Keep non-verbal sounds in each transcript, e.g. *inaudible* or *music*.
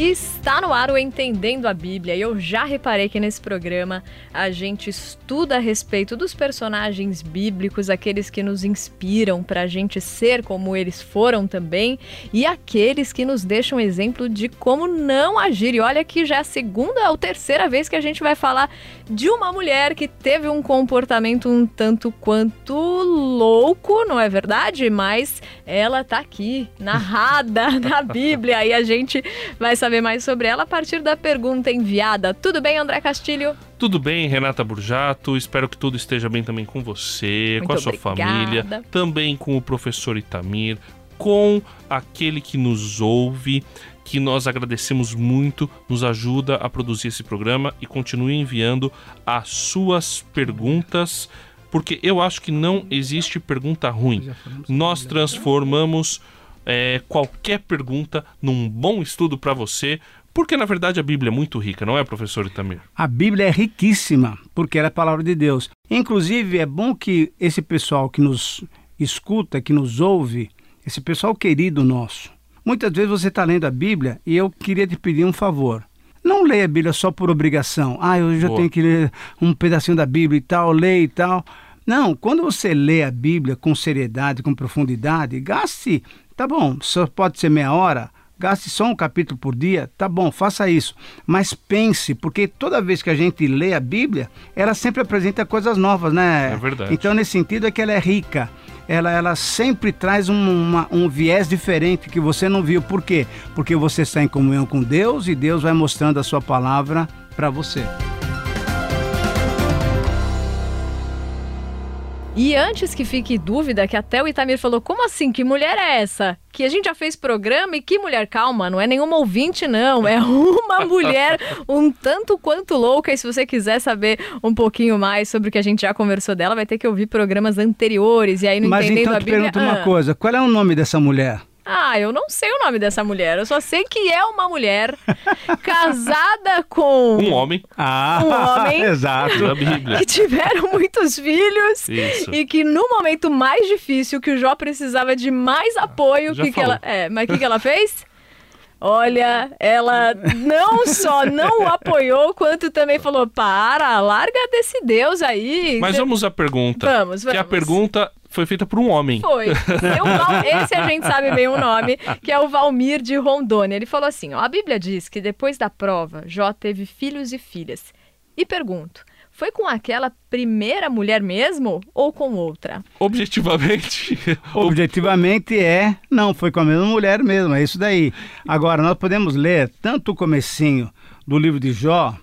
Está no ar o Entendendo a Bíblia e eu já reparei que nesse programa a gente estuda a respeito dos personagens bíblicos, aqueles que nos inspiram para a gente ser como eles foram também e aqueles que nos deixam exemplo de como não agir. E olha que já é a segunda ou terceira vez que a gente vai falar de uma mulher que teve um comportamento um tanto quanto louco, não é verdade? Mas ela tá aqui, narrada *laughs* na Bíblia e a gente vai saber saber mais sobre ela a partir da pergunta enviada. Tudo bem, André Castilho? Tudo bem, Renata Burjato. Espero que tudo esteja bem também com você, Muito com a sua obrigada. família, também com o professor Itamir, com aquele que nos ouve, que nós agradecemos muito, nos ajuda a produzir esse programa e continue enviando as suas perguntas, porque eu acho que não existe pergunta ruim. Nós transformamos é, qualquer pergunta num bom estudo para você, porque na verdade a Bíblia é muito rica, não é, professor Itamir? A Bíblia é riquíssima, porque ela é a palavra de Deus. Inclusive, é bom que esse pessoal que nos escuta, que nos ouve, esse pessoal querido nosso, muitas vezes você está lendo a Bíblia e eu queria te pedir um favor. Não leia a Bíblia só por obrigação. Ah, eu já Boa. tenho que ler um pedacinho da Bíblia e tal, leia e tal. Não, quando você lê a Bíblia com seriedade, com profundidade, gaste, tá bom, só pode ser meia hora, gaste só um capítulo por dia, tá bom, faça isso. Mas pense, porque toda vez que a gente lê a Bíblia, ela sempre apresenta coisas novas, né? É verdade. Então, nesse sentido, é que ela é rica. Ela, ela sempre traz um, uma- um viés diferente que você não viu. Por quê? Porque você está em comunhão com Deus e Deus vai mostrando a sua palavra para você. E antes que fique dúvida, que até o Itamir falou, como assim? Que mulher é essa? Que a gente já fez programa e que mulher? Calma, não é nenhuma ouvinte, não. É uma *laughs* mulher um tanto quanto louca. E se você quiser saber um pouquinho mais sobre o que a gente já conversou dela, vai ter que ouvir programas anteriores. E aí no Mas Entendendo então a eu te Bíblia... pergunto uma Ah. coisa: qual é o nome dessa mulher? Ah, eu não sei o nome dessa mulher. Eu só sei que é uma mulher casada com Um homem Ah, Um homem. *laughs* exato. que tiveram muitos filhos Isso. e que no momento mais difícil que o Jó precisava de mais apoio, já que que ela, é, mas o que, que ela fez? Olha, ela não só não o apoiou, quanto também falou: para, larga desse Deus aí. Mas vamos à pergunta. Vamos, Que a vamos. pergunta foi feita por um homem. Foi. Val- *laughs* Esse a gente sabe bem o nome, que é o Valmir de Rondônia. Ele falou assim: ó, a Bíblia diz que depois da prova, Jó teve filhos e filhas. E pergunto: foi com aquela primeira mulher mesmo ou com outra? Objetivamente, *laughs* Objetivamente é, não, foi com a mesma mulher mesmo, é isso daí. Agora, nós podemos ler tanto o comecinho do livro de Jó,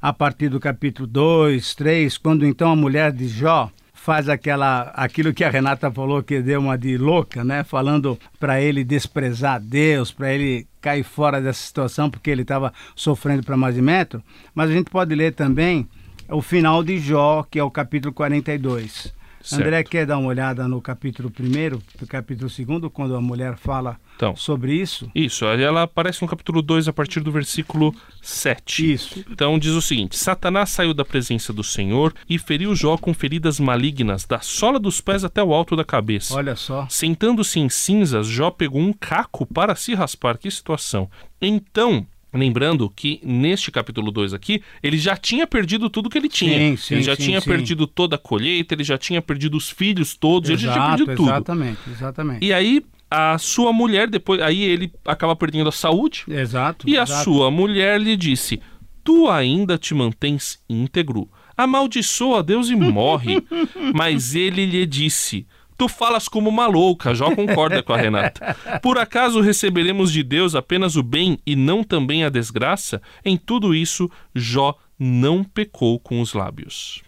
a partir do capítulo 2, 3, quando então a mulher de Jó faz aquela aquilo que a Renata falou que deu uma de louca, né, falando para ele desprezar Deus, para ele cair fora dessa situação porque ele estava sofrendo para mais de metro, mas a gente pode ler também o final de Jó, que é o capítulo 42. Certo. André quer dar uma olhada no capítulo 1 do capítulo 2, quando a mulher fala Então. sobre isso? Isso, ela aparece no capítulo 2 a partir do versículo 7. Isso. Então diz o seguinte: Satanás saiu da presença do Senhor e feriu Jó com feridas malignas, da sola dos pés até o alto da cabeça. Olha só. Sentando-se em cinzas, Jó pegou um caco para se raspar. Que situação. Então. Lembrando que neste capítulo 2 aqui, ele já tinha perdido tudo que ele tinha. Sim, sim, ele já sim, tinha perdido toda a colheita, ele já tinha perdido os filhos todos, ele já tinha Exato, perdido tudo. exatamente, exatamente. E aí, a sua mulher, depois. Aí ele acaba perdendo a saúde. Exato. E a exato. sua mulher lhe disse: Tu ainda te mantens íntegro. Amaldiçoa a Deus e morre. *laughs* Mas ele lhe disse: Tu falas como uma louca. Jó concorda com a Renata. Por acaso receberemos de Deus apenas o bem e não também a desgraça? Em tudo isso, Jó não pecou com os lábios.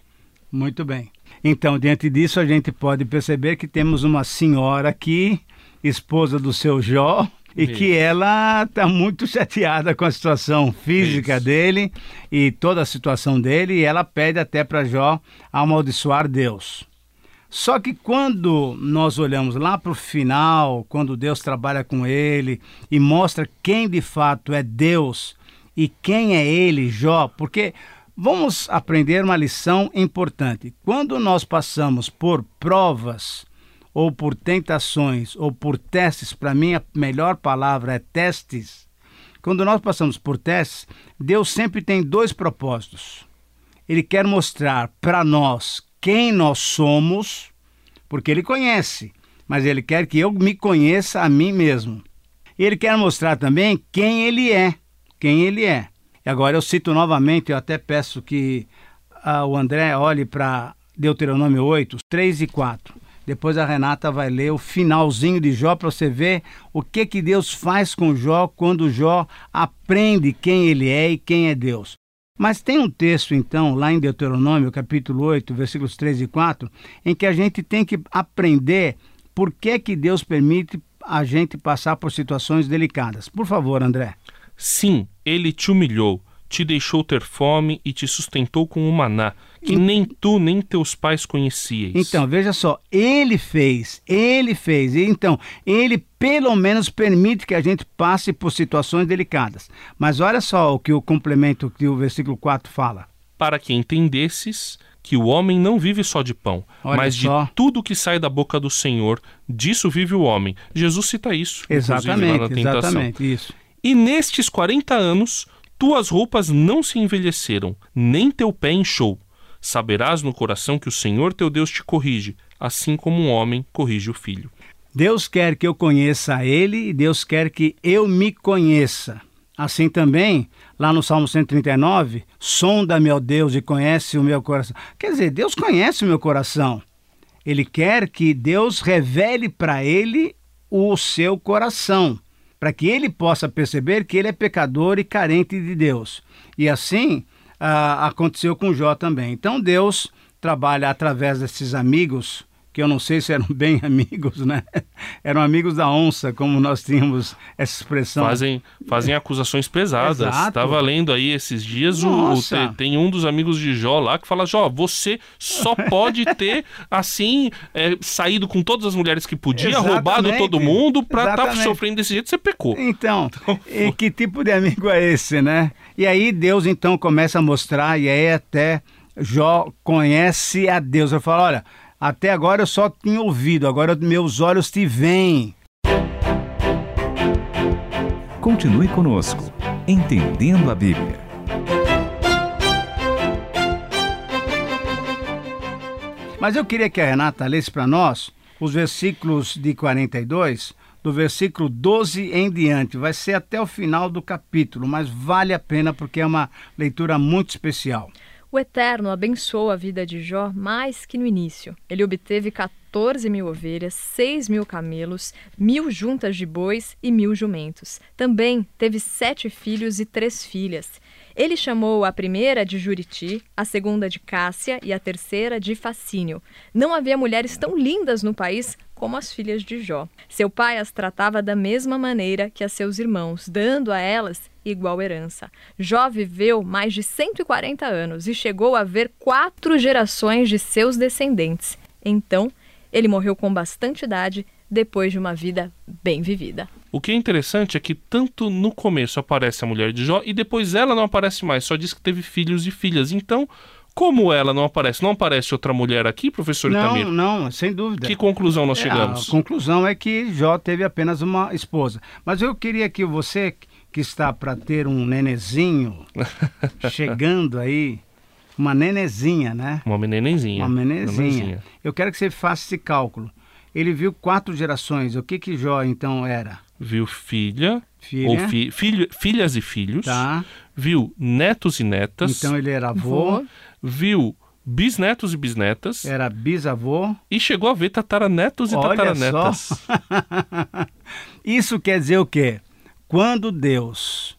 Muito bem. Então, diante disso, a gente pode perceber que temos uma senhora aqui, esposa do seu Jó, e Isso. que ela está muito chateada com a situação física Isso. dele e toda a situação dele, e ela pede até para Jó amaldiçoar Deus. Só que quando nós olhamos lá para o final, quando Deus trabalha com ele e mostra quem de fato é Deus e quem é ele, Jó, porque Vamos aprender uma lição importante. Quando nós passamos por provas, ou por tentações, ou por testes, para mim a melhor palavra é testes. Quando nós passamos por testes, Deus sempre tem dois propósitos. Ele quer mostrar para nós quem nós somos, porque Ele conhece, mas Ele quer que eu me conheça a mim mesmo. E Ele quer mostrar também quem Ele é, quem Ele é. E agora eu cito novamente, eu até peço que ah, o André olhe para Deuteronômio 8, 3 e 4. Depois a Renata vai ler o finalzinho de Jó para você ver o que, que Deus faz com Jó quando Jó aprende quem ele é e quem é Deus. Mas tem um texto, então, lá em Deuteronômio, capítulo 8, versículos 3 e 4, em que a gente tem que aprender por que, que Deus permite a gente passar por situações delicadas. Por favor, André. Sim, ele te humilhou, te deixou ter fome e te sustentou com o maná, que nem tu nem teus pais conhecieis. Então, veja só, ele fez, ele fez. Então, ele pelo menos permite que a gente passe por situações delicadas. Mas olha só o que o complemento que o versículo 4 fala. Para que entendesses que o homem não vive só de pão, Olha mas só. de tudo que sai da boca do Senhor, disso vive o homem. Jesus cita isso, Exatamente, tentação. exatamente, isso. E nestes 40 anos, tuas roupas não se envelheceram, nem teu pé inchou. Saberás no coração que o Senhor teu Deus te corrige, assim como um homem corrige o filho. Deus quer que eu conheça Ele e Deus quer que eu me conheça. Assim também, lá no Salmo 139, sonda-me, ó Deus, e conhece o meu coração. Quer dizer, Deus conhece o meu coração. Ele quer que Deus revele para ele o seu coração, para que ele possa perceber que ele é pecador e carente de Deus. E assim ah, aconteceu com Jó também. Então Deus trabalha através desses amigos que eu não sei se eram *laughs* bem amigos, né? Eram amigos da onça, como nós tínhamos essa expressão. Fazem, fazem acusações pesadas. Estava lendo aí esses dias, o, o- Nossa. te- tem um dos amigos de Jó lá que fala: Jó, você só *laughs* pode ter, assim, é, saído com todas as mulheres que podia, Exatamente. roubado todo mundo, pra estar Exatamente. sofrendo desse jeito, você pecou. Então, *laughs* e que tipo de amigo é esse, né? E aí Deus então começa a mostrar, e aí até Jó conhece a Deus. Eu falo, olha, até agora eu só tinha ouvido, agora meus olhos te veem. Continue conosco, Entendendo a Bíblia. Mas eu queria que a Renata lesse para nós os versículos de 42, do versículo 12 em diante. Vai ser até o final do capítulo, mas vale a pena porque é uma leitura muito especial. O Eterno abençoou a vida de Jó mais que no início. Ele obteve 14 mil ovelhas, 6 mil camelos, mil juntas de bois e mil jumentos. Também teve sete filhos e três filhas. Ele chamou a primeira de Juriti, a segunda de Cássia e a terceira de Facínio. Não havia mulheres tão lindas no país como as filhas de Jó. Seu pai as tratava da mesma maneira que a seus irmãos, dando a elas igual herança. Jó viveu mais de 140 anos e chegou a ver quatro gerações de seus descendentes. Então, ele morreu com bastante idade, depois de uma vida bem vivida. O que é interessante é que tanto no começo aparece a mulher de Jó e depois ela não aparece mais, só diz que teve filhos e filhas. Então, como ela não aparece, não aparece outra mulher aqui, professor Não, Itamir? não, sem dúvida. Que conclusão nós É, chegamos? a conclusão é que Jó teve apenas uma esposa. Mas eu queria que você, que está para ter um nenezinho *laughs* chegando aí, uma nenezinha, né? Uma nenenzinha. Uma nenezinha. Eu quero que você faça esse cálculo. Ele viu quatro gerações. O que que Jó então era? Viu filha, Filha. ou fi- filho- filhas e filhos. Tá. Viu netos e netas. Então ele era avô, Vô. Viu bisnetos e bisnetas. era bisavô. E chegou a ver tataranetos e Olha tataranetas. *laughs* Isso quer dizer o quê? Quando Deus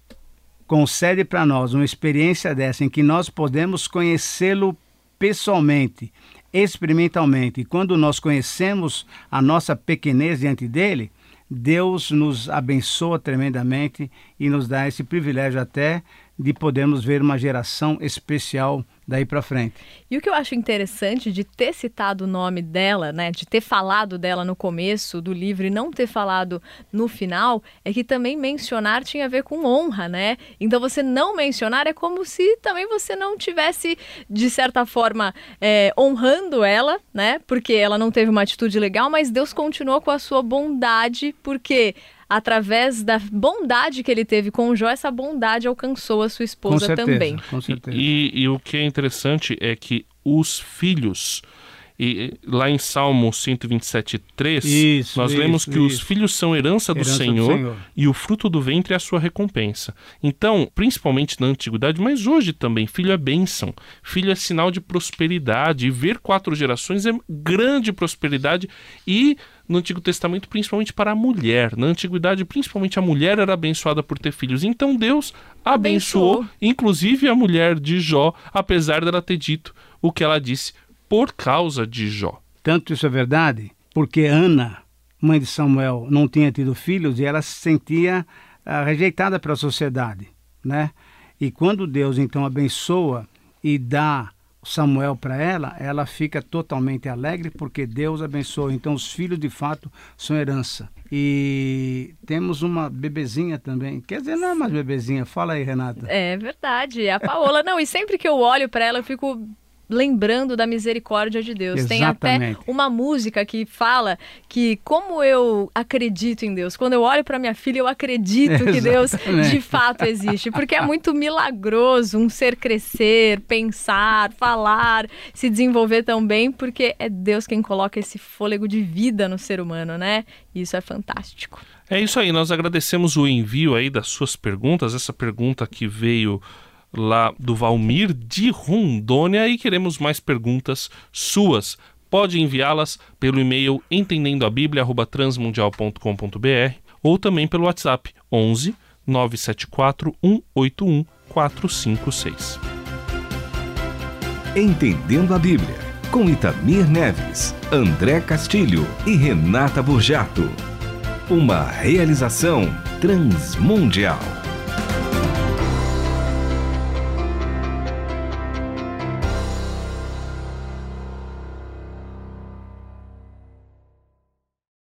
concede para nós uma experiência dessa em que nós podemos conhecê-lo pessoalmente, experimentalmente, e quando nós conhecemos a nossa pequenez diante dele, Deus nos abençoa tremendamente e nos dá esse privilégio até de podermos ver uma geração especial daí para frente. E o que eu acho interessante de ter citado o nome dela, né, de ter falado dela no começo do livro e não ter falado no final, é que também mencionar tinha a ver com honra, né? Então você não mencionar é como se também você não tivesse de certa forma é, honrando ela, né? Porque ela não teve uma atitude legal, mas Deus continuou com a sua bondade, porque através da bondade que ele teve com o Jó, essa bondade alcançou a sua esposa com certeza, também. Com certeza. E, e, e o que é interessante é que os filhos. E lá em Salmo 127, 3, Isso, nós isso, lemos que os isso. filhos são herança do, Herança do Senhor, Senhor. e o fruto do ventre é a sua recompensa. Então, principalmente na antiguidade, mas hoje também, filho é bênção, filho é sinal de prosperidade, e ver quatro gerações é grande prosperidade e no Antigo Testamento, principalmente para a mulher. Na antiguidade, principalmente a mulher era abençoada por ter filhos. Então Deus abençoou, Abençoou. inclusive a mulher de Jó, apesar dela ter dito o que ela disse por causa de Jó. Tanto isso é verdade, porque Ana, mãe de Samuel, não tinha tido filhos e ela se sentia ah, rejeitada pela sociedade, né? E quando Deus então abençoa e dá Samuel para ela, ela fica totalmente alegre porque Deus abençoa. Então os filhos de fato são herança. E temos uma bebezinha também. Quer dizer, não é mais bebezinha. Fala aí, Renata. É verdade, a Paola. Não, e sempre que eu olho para ela, eu fico lembrando da misericórdia de Deus. Tem até Exatamente. uma música que fala que como eu acredito em Deus. Quando eu olho para minha filha, eu acredito que Deus Exatamente. de fato existe, porque é muito milagroso um ser crescer, pensar, falar, se desenvolver tão bem, porque é Deus quem coloca esse fôlego de vida no ser humano, né? Isso é fantástico. É isso aí, nós agradecemos o envio aí das suas perguntas, essa pergunta que veio lá do Valmir de Rondônia e queremos mais perguntas suas. Pode enviá-las pelo e-mail entendendoabíblia@transmundial.com.br ou também pelo WhatsApp 11 974 181 456. Entendendo a Bíblia, com Itamir Neves, André Castilho e Renata Burjato. Uma realização transmundial.